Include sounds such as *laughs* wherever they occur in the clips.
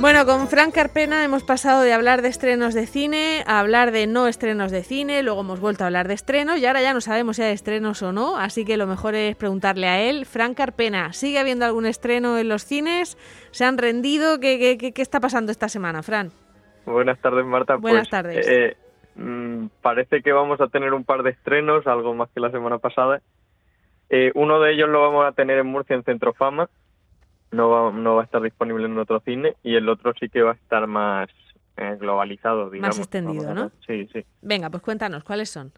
Bueno, con Frank Carpena hemos pasado de hablar de estrenos de cine a hablar de no estrenos de cine, luego hemos vuelto a hablar de estrenos y ahora ya no sabemos si hay estrenos o no, así que lo mejor es preguntarle a él. Frank Carpena, ¿sigue habiendo algún estreno en los cines? ¿Se han rendido? ¿Qué, qué, qué está pasando esta semana, Fran? Buenas tardes, Marta. Buenas Pues, tardes. eh, mm, parece que vamos a tener un par de estrenos, algo más que la semana pasada. Eh, uno de ellos lo vamos a tener en Murcia, en Centro Fama. No va, no va a estar disponible en otro cine. Y el otro sí que va a estar más eh, globalizado, digamos. extendido, Vamos a- ¿no? Sí, sí. Venga, pues cuéntanos, ¿cuáles son?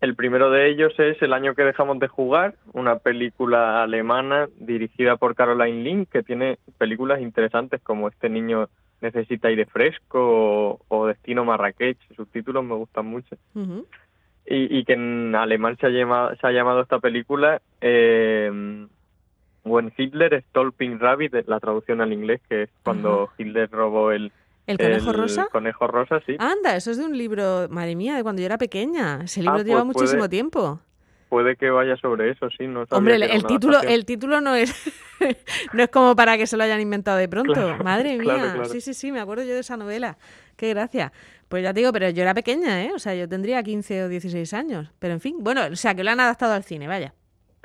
El primero de ellos es El año que dejamos de jugar, una película alemana dirigida por Caroline Link, que tiene películas interesantes como Este niño necesita aire fresco o, o Destino Marrakech. Sus títulos me gustan mucho. Y, y que en alemán se ha llamado, se ha llamado esta película eh, When Hitler Stole Pink Rabbit, la traducción al inglés, que es cuando Hitler robó el, ¿El conejo el rosa? conejo rosa, sí. Anda, eso es de un libro, madre mía, de cuando yo era pequeña. Ese libro Ah, lleva pues muchísimo puede- tiempo. Puede que vaya sobre eso, sí. No Hombre, el, título, adaptación. el título no es *laughs* no es como para que se lo hayan inventado de pronto. Claro, *laughs* Madre mía. claro, claro. Sí, sí, sí, me acuerdo yo de esa novela. Qué gracia. Pues ya te digo, pero yo era pequeña, ¿eh? O sea, yo tendría 15 o 16 años. Pero en fin, bueno, o sea, que lo han adaptado al cine, vaya.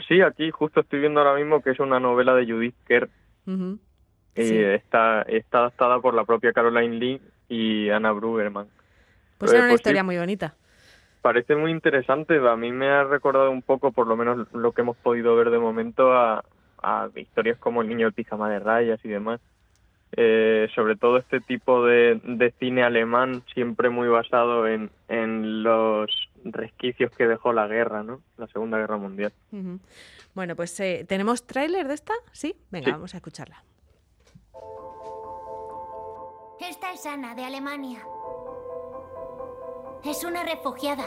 Sí, aquí justo estoy viendo ahora mismo que es una novela de Judith Kerr y Sí. está, está adaptada por la propia Caroline Lee y Anna Brugerman. Pues Eh, era una pues historia muy bonita. Parece muy interesante, a mí me ha recordado un poco, por lo menos lo que hemos podido ver de momento, a, a historias como El niño del pijama de rayas y demás. Eh, sobre todo este tipo de, de cine alemán, siempre muy basado en, en los resquicios que dejó la guerra, ¿no? La Segunda Guerra Mundial. Bueno, pues eh, ¿tenemos tráiler de esta? ¿Sí? Venga, Sí. vamos a escucharla. Esta es Ana, de Alemania. Es una refugiada.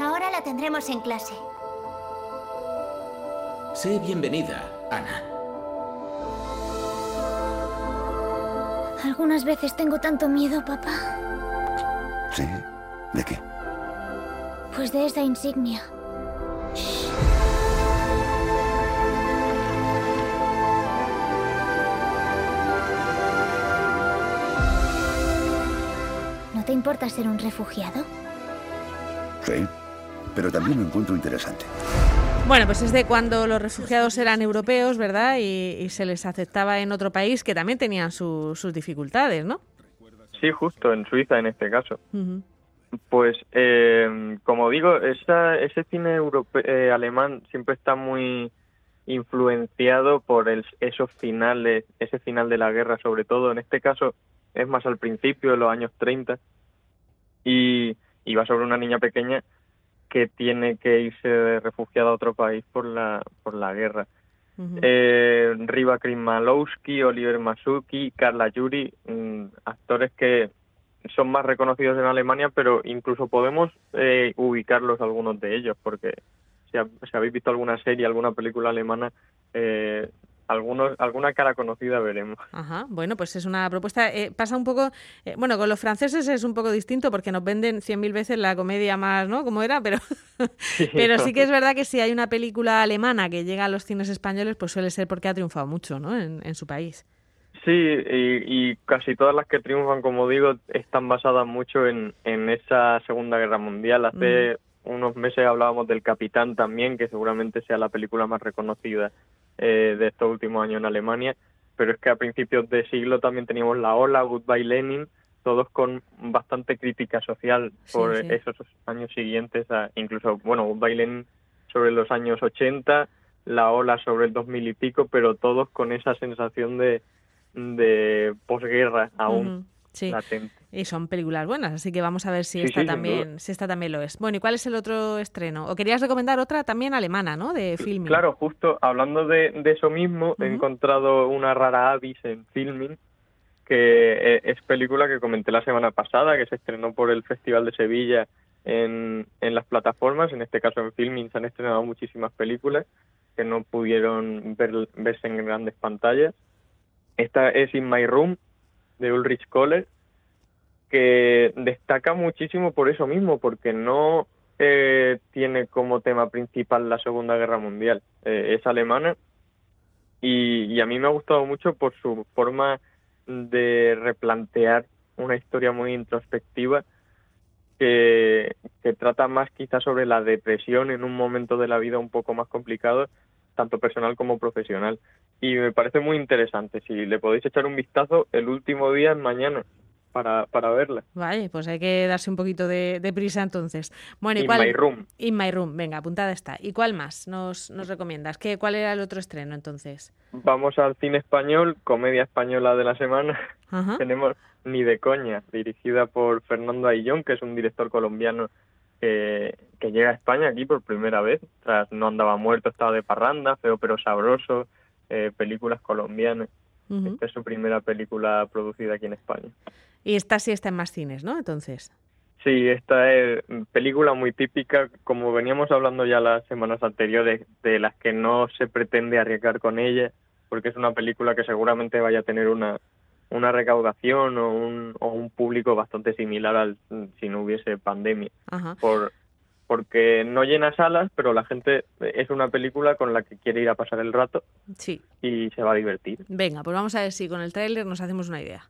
Ahora la tendremos en clase. Sé bienvenida, Ana. Algunas veces tengo tanto miedo, papá. ¿Sí? ¿De qué? Pues de esa insignia. Te importa ser un refugiado? Sí. Pero también lo encuentro interesante. Bueno, pues es de cuando los refugiados eran europeos, ¿verdad? Y, y se les aceptaba en otro país que también tenían su- sus dificultades, ¿no? Sí, justo, en Suiza en este caso. Ujú. Pues, eh, como digo, esa, ese cine europe- eh, alemán siempre está muy influenciado por el, esos finales, ese final de la guerra, sobre todo. En este caso es más al principio, de los años 30, y, y va sobre una niña pequeña que tiene que irse refugiada a otro país por la, por la guerra. Eh, Riva Krimalowski, Oliver Masuki, Carla Yuri, mm, actores que son más reconocidos en Alemania, pero incluso podemos eh, ubicarlos algunos de ellos, porque si, ha- si habéis visto alguna serie, alguna película alemana, eh, algunos, alguna cara conocida veremos. Ajá, bueno, pues es una propuesta. eh, pasa un poco. eh, bueno, con los franceses es un poco distinto porque nos venden cien mil veces la comedia más, ¿no? Como era, pero, *laughs* pero sí que es *laughs* verdad que si hay una película alemana que llega a los cines españoles, pues suele ser porque ha triunfado mucho, ¿no? En, en su país. Sí, y, y casi todas las que triunfan, como digo, están basadas mucho en, en esa Segunda Guerra Mundial. Hace unos meses hablábamos del Capitán también, que seguramente sea la película más reconocida eh, de estos últimos años en Alemania, pero es que a principios de siglo también teníamos La Ola, Goodbye Lenin, todos con bastante crítica social por sí. esos años siguientes, a- incluso, bueno, Goodbye Lenin sobre los años 80, La Ola sobre el 2000 y pico, pero todos con esa sensación de, de posguerra aún Ujú, Sí. latente. Y son películas buenas, así que vamos a ver si Sí, esta sí, también, si esta también lo es. Bueno, ¿y cuál es el otro estreno? ¿O querías recomendar otra también alemana, ¿no? De filming. Claro, justo hablando de, de eso mismo, he encontrado una rara avis en filming, que eh, es película que comenté la semana pasada, que se estrenó por el Festival de Sevilla en, en las plataformas, en este caso en filming se han estrenado muchísimas películas que no pudieron ver- verse en grandes pantallas. Esta es In My Room, de Ulrich Kohler, que destaca muchísimo por eso mismo, porque no, eh, tiene como tema principal la Segunda Guerra Mundial. Eh, es alemana y, a mí me ha gustado mucho por su forma de replantear una historia muy introspectiva que, que trata más quizás sobre la depresión en un momento de la vida un poco más complicado, tanto personal como profesional. Y me parece muy interesante. Si le podéis echar un vistazo, el último día es mañana para, para verla. Vale, pues hay que darse un poquito de, de prisa entonces. Bueno, ¿y In cuál? My Room. In My Room, venga, apuntada está. ¿Y cuál más nos, nos recomiendas? ¿Qué, ¿Cuál era el otro estreno entonces? Vamos al cine español, comedia española de la semana. Ajá. *laughs* Tenemos Ni de coña, dirigida por Fernando Aillón, que es un director colombiano que, que llega a España aquí por primera vez. Tras No andaba muerto, estaba de parranda, feo pero sabroso, eh, películas colombianas. Ujú. Esta es su primera película producida aquí en España. Y esta sí está en más cines, ¿no? Entonces. Sí, esta es película muy típica, como veníamos hablando ya las semanas anteriores, de las que no se pretende arriesgar con ella, porque es una película que seguramente vaya a tener una, una recaudación o un, o un público bastante similar al si no hubiese pandemia. Ajá. Por, porque no llena salas, pero la gente es una película con la que quiere ir a pasar el rato Sí. y se va a divertir. Venga, pues vamos a ver si con el tráiler nos hacemos una idea.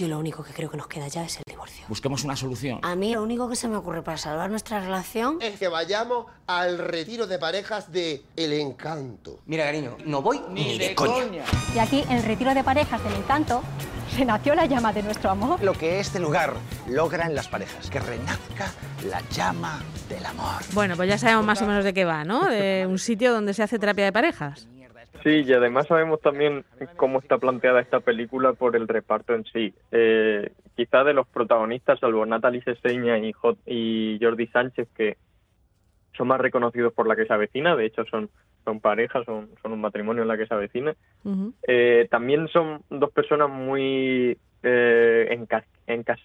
Yo lo único que creo que nos queda ya es el divorcio. Busquemos una solución. A mí lo único que se me ocurre para salvar nuestra relación es que vayamos al retiro de parejas de El Encanto. Mira, cariño, no voy ni, de, coña. Y aquí, en el retiro de parejas del encanto, *laughs* se nació la llama de nuestro amor. Lo que este lugar logra en las parejas, que renazca la llama del amor. Bueno, pues ya sabemos más o menos de qué va, ¿no? De un sitio donde se hace terapia de parejas. Sí, y además sabemos también cómo está planteada esta película por el reparto en sí. Eh, quizá de los protagonistas, salvo Natalie Seseña y, y Jordi Sánchez, que son más reconocidos por la que se avecina, de hecho son, son parejas, son, son un matrimonio en la que se avecina. Eh, también son dos personas muy eh, enca- encas-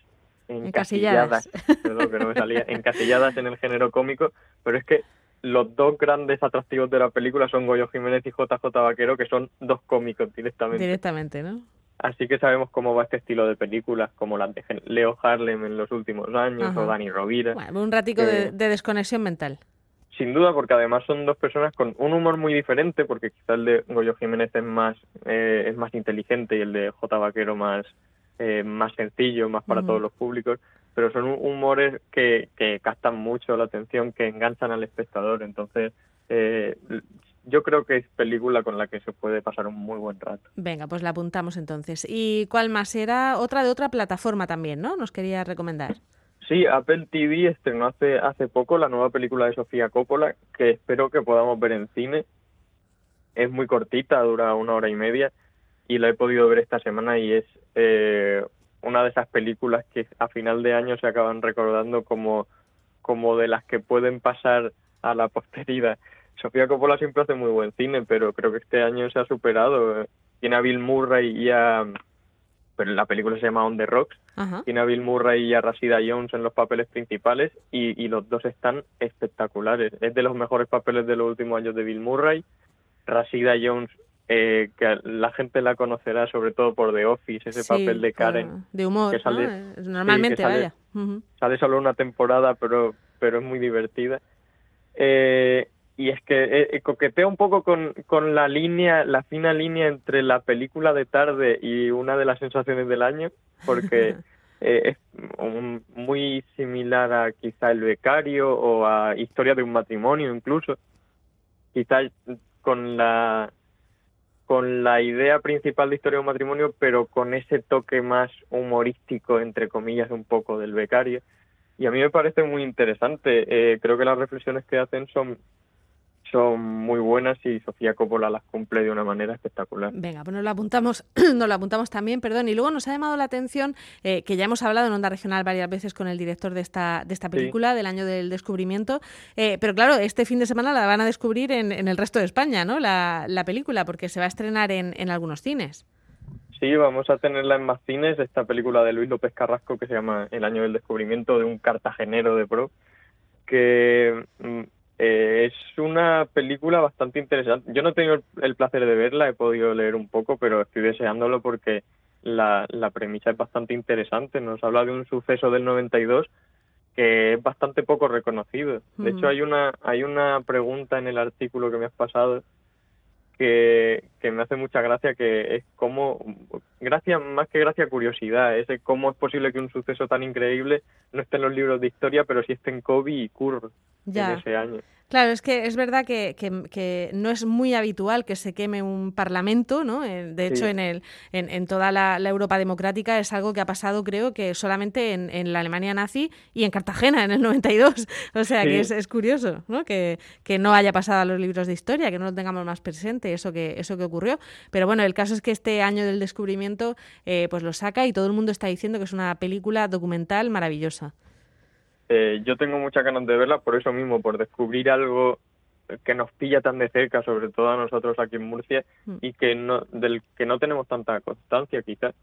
Encasilladas. encasilladas, perdón, que no me salía, *laughs* encasilladas en el género cómico, pero es que los dos grandes atractivos de la película son Goyo Jiménez y JJ Vaquero, que son dos cómicos directamente. Directamente, ¿no? Así que sabemos cómo va este estilo de películas, como las de Leo Harlem en los últimos años, Ajá. o Dani Rovira. Bueno, un ratico de, Eh, de desconexión mental. Sin duda, porque además son dos personas con un humor muy diferente, porque quizá el de Goyo Jiménez es más, eh, es más inteligente y el de J. Vaquero más, eh, más sencillo, más para todos los públicos, pero son hu- humores que, que captan mucho la atención, que enganchan al espectador. Entonces, eh, yo creo que es película con la que se puede pasar un muy buen rato. Venga, pues la apuntamos entonces. ¿Y cuál más era? Otra de otra plataforma también, ¿no? Nos quería recomendar. Sí, Apple TV estrenó hace, hace poco la nueva película de Sofía Coppola, que espero que podamos ver en cine. Es muy cortita, dura una hora y media, y la he podido ver esta semana y es eh, una de esas películas que a final de año se acaban recordando como, como de las que pueden pasar a la posteridad. Sofía Coppola siempre hace muy buen cine, pero creo que este año se ha superado. Tiene a Bill Murray y a... Pero la película se llama On the Rocks, Ajá. tiene a Bill Murray y a Rashida Jones en los papeles principales y, y los dos están espectaculares. Es de los mejores papeles de los últimos años de Bill Murray. Rashida Jones, eh, que la gente la conocerá sobre todo por The Office, ese Sí, papel de por- Karen. De humor, que sale- ¿no? Normalmente, sí, que sale- vaya. Sale solo una temporada, pero, pero es muy divertida. Eh, y es que eh, eh, coquetea un poco con, con la línea, la fina línea entre la película de tarde y una de las sensaciones del año, porque *laughs* eh, es un- muy similar a quizá El Becario o a Historia de un matrimonio incluso. Quizá con la con la idea principal de Historia de un matrimonio, pero con ese toque más humorístico, entre comillas, un poco del becario. Y a mí me parece muy interesante. Eh, creo que las reflexiones que hacen son, son muy buenas y Sofía Coppola las cumple de una manera espectacular. Venga, pues nos lo apuntamos, *clears throat* nos lo apuntamos también, perdón. Y luego nos ha llamado la atención eh, que ya hemos hablado en Onda Regional varias veces con el director de esta, de esta Sí. película, del año del descubrimiento. Eh, pero claro, este fin de semana la van a descubrir en, en el resto de España, ¿no? La, la película, porque se va a estrenar en, en algunos cines. Sí, vamos a tenerla en más cines, esta película de Luis López Carrasco que se llama El año del descubrimiento de un cartagenero de pro, que mm, eh, es una película bastante interesante. Yo no he tenido el- placer de verla, he podido leer un poco, pero estoy deseándolo porque la, la premisa es bastante interesante. Nos habla de un suceso del 92 que es bastante poco reconocido. De Mm. hecho, hay una, hay una pregunta en el artículo que me has pasado que, que me hace mucha gracia, que es cómo, gracia, más que gracia, curiosidad, es cómo es posible que un suceso tan increíble no esté en los libros de historia, pero sí esté en Kobe y Kurr Ya. en ese año. Claro, es que es verdad que, que- que no es muy habitual que se queme un parlamento, ¿no? Eh, De hecho, Sí. en, el, en, en toda la, la Europa democrática es algo que ha pasado, creo que solamente en, en la Alemania nazi y en Cartagena en el 92. O sea, que es, es curioso, ¿no? Que, que no haya pasado a los libros de historia, que no lo tengamos más presente, eso que, eso que ocurrió. Pero bueno, el caso es que este año del descubrimiento eh, pues lo saca y todo el mundo está diciendo que es una película documental maravillosa. Eh, yo tengo muchas ganas de verla por eso mismo, por descubrir algo que nos pilla tan de cerca, sobre todo a nosotros aquí en Murcia, Mm. y que no, del que no tenemos tanta constancia quizás.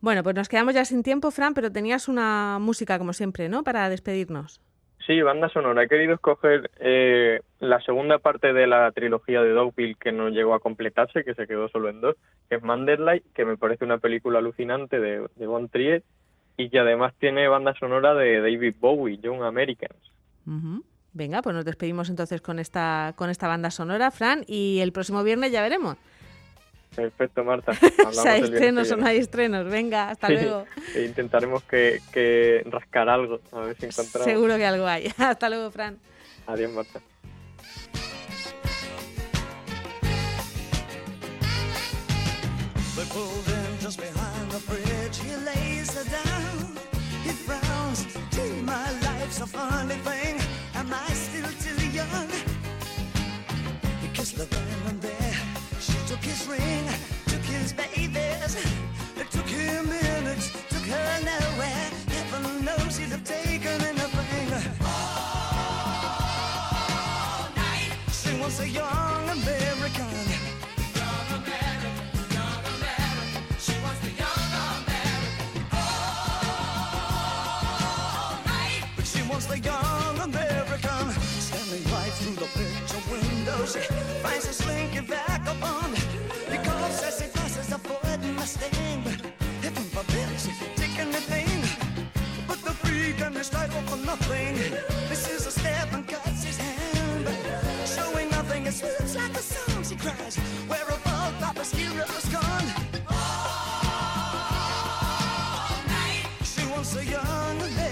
Bueno, pues nos quedamos ya sin tiempo, Fran, pero tenías una música, como siempre, ¿no? Para despedirnos. Sí, banda sonora. He querido escoger eh, la segunda parte de la trilogía de Dogville que no llegó a completarse, que se quedó solo en dos, que es Manderley, que me parece una película alucinante de, de Von Trier y que además tiene banda sonora de David Bowie, Young Americans. Venga, pues nos despedimos entonces con esta, con esta banda sonora, Fran, y el próximo viernes ya veremos. Perfecto, Marta. *laughs* si hay estrenos o no hay estrenos. Venga, hasta Sí, luego. e intentaremos que, que rascar algo, a ver si encontramos. Seguro que algo hay. *laughs* Hasta luego, Fran. Adiós, Marta. They pulled in just behind the bridge. He lays her down. He frowns. Gee, my life's a funny thing. Am I still too young? He kissed the and there. She took his ring, finds a longe, back esse link vagabond. Because as it passes, avoiding my sting. If I'm forbidden, taking the pain. But the freak and his life for nothing. This is a step and cuts his hand. Showing nothing, It's slips like a song she cries. Where about Papa's hero's gone? All night. She wants a young.